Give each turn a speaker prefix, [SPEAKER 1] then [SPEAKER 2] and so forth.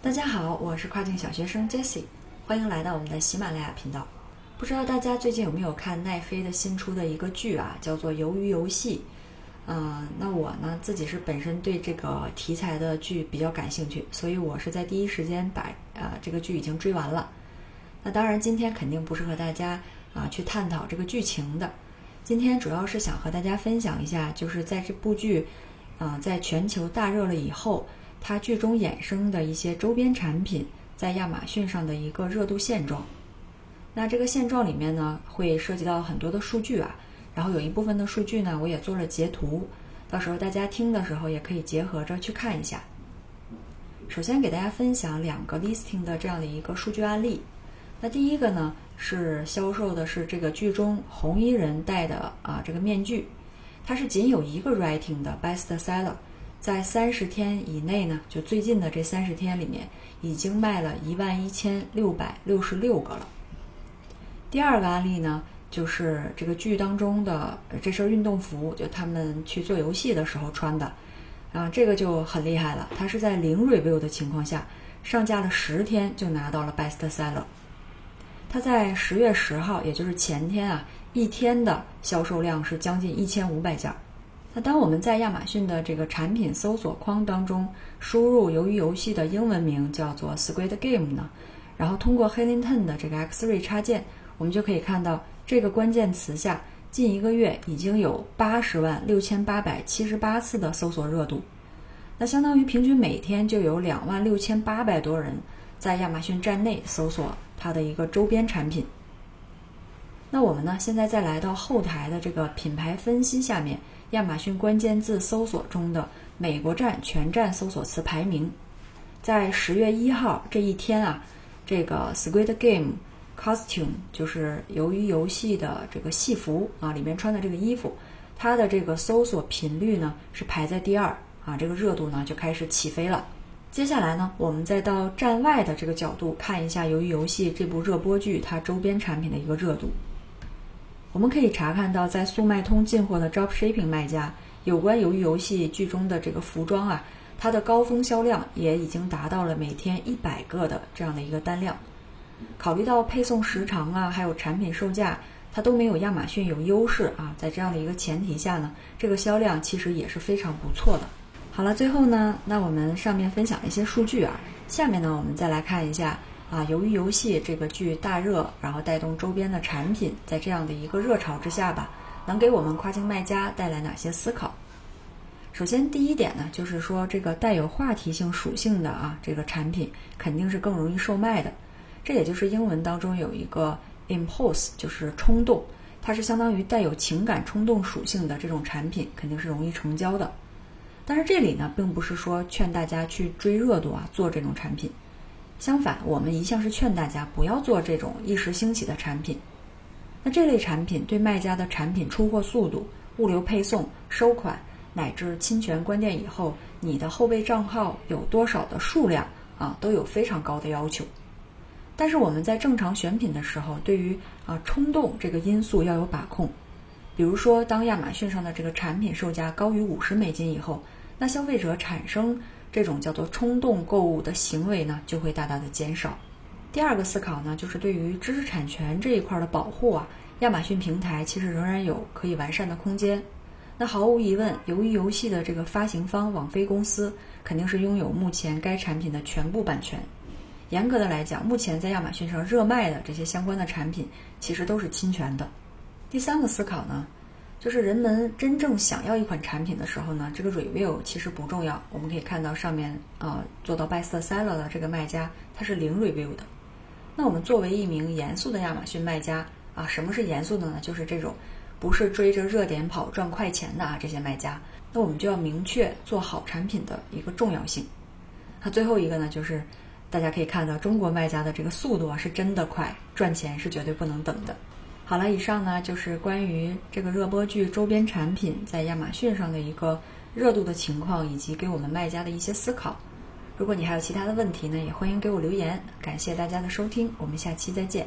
[SPEAKER 1] 大家好，我是跨境小学生 Jessie，欢迎来到我们的喜马拉雅频道。不知道大家最近有没有看奈飞的新出的一个剧啊，叫做《鱿鱼游戏》。嗯，那我呢自己是本身对这个题材的剧比较感兴趣，所以我是在第一时间把啊这个剧已经追完了。那当然，今天肯定不是和大家啊去探讨这个剧情的，今天主要是想和大家分享一下，就是在这部剧啊在全球大热了以后，它剧中衍生的一些周边产品在亚马逊上的一个热度现状。那这个现状里面呢，会涉及到很多的数据啊。然后有一部分的数据呢，我也做了截图，到时候大家听的时候也可以结合着去看一下。首先给大家分享两个 listing 的这样的一个数据案例。那第一个呢是销售的是这个剧中红衣人戴的啊这个面具，它是仅有一个 rating 的 best seller，在三十天以内呢，就最近的这三十天里面，已经卖了一万一千六百六十六个了。第二个案例呢。就是这个剧当中的这身运动服，就他们去做游戏的时候穿的，啊，这个就很厉害了。它是在零 review 的情况下上架了十天就拿到了 best seller。它在十月十号，也就是前天啊，一天的销售量是将近一千五百件。那当我们在亚马逊的这个产品搜索框当中输入由于游戏的英文名叫做 Squid Game 呢，然后通过 h e l i n t o n 的这个 X-ray 插件，我们就可以看到。这个关键词下，近一个月已经有八十万六千八百七十八次的搜索热度，那相当于平均每天就有两万六千八百多人在亚马逊站内搜索它的一个周边产品。那我们呢，现在再来到后台的这个品牌分析下面，亚马逊关键字搜索中的美国站全站搜索词排名，在十月一号这一天啊，这个 Squid Game。Costume 就是由于游戏的这个戏服啊，里面穿的这个衣服，它的这个搜索频率呢是排在第二啊，这个热度呢就开始起飞了。接下来呢，我们再到站外的这个角度看一下，由于游戏这部热播剧它周边产品的一个热度，我们可以查看到，在速卖通进货的 Dropshipping 卖家，有关由于游戏剧中的这个服装啊，它的高峰销量也已经达到了每天一百个的这样的一个单量。考虑到配送时长啊，还有产品售价，它都没有亚马逊有优势啊。在这样的一个前提下呢，这个销量其实也是非常不错的。好了，最后呢，那我们上面分享了一些数据啊，下面呢，我们再来看一下啊，由于游戏这个剧大热，然后带动周边的产品，在这样的一个热潮之下吧，能给我们跨境卖家带来哪些思考？首先，第一点呢，就是说这个带有话题性属性的啊，这个产品肯定是更容易售卖的。这也就是英文当中有一个 impulse，就是冲动，它是相当于带有情感冲动属性的这种产品，肯定是容易成交的。但是这里呢，并不是说劝大家去追热度啊，做这种产品。相反，我们一向是劝大家不要做这种一时兴起的产品。那这类产品对卖家的产品出货速度、物流配送、收款，乃至侵权关店以后你的后备账号有多少的数量啊，都有非常高的要求。但是我们在正常选品的时候，对于啊冲动这个因素要有把控。比如说，当亚马逊上的这个产品售价高于五十美金以后，那消费者产生这种叫做冲动购物的行为呢，就会大大的减少。第二个思考呢，就是对于知识产权这一块的保护啊，亚马逊平台其实仍然有可以完善的空间。那毫无疑问，由于游戏的这个发行方网飞公司肯定是拥有目前该产品的全部版权。严格的来讲，目前在亚马逊上热卖的这些相关的产品，其实都是侵权的。第三个思考呢，就是人们真正想要一款产品的时候呢，这个 review 其实不重要。我们可以看到上面啊，做到 best seller 的这个卖家，他是零 review 的。那我们作为一名严肃的亚马逊卖家啊，什么是严肃的呢？就是这种不是追着热点跑赚快钱的啊这些卖家。那我们就要明确做好产品的一个重要性。那最后一个呢，就是。大家可以看到，中国卖家的这个速度啊，是真的快，赚钱是绝对不能等的。好了，以上呢就是关于这个热播剧周边产品在亚马逊上的一个热度的情况，以及给我们卖家的一些思考。如果你还有其他的问题呢，也欢迎给我留言。感谢大家的收听，我们下期再见。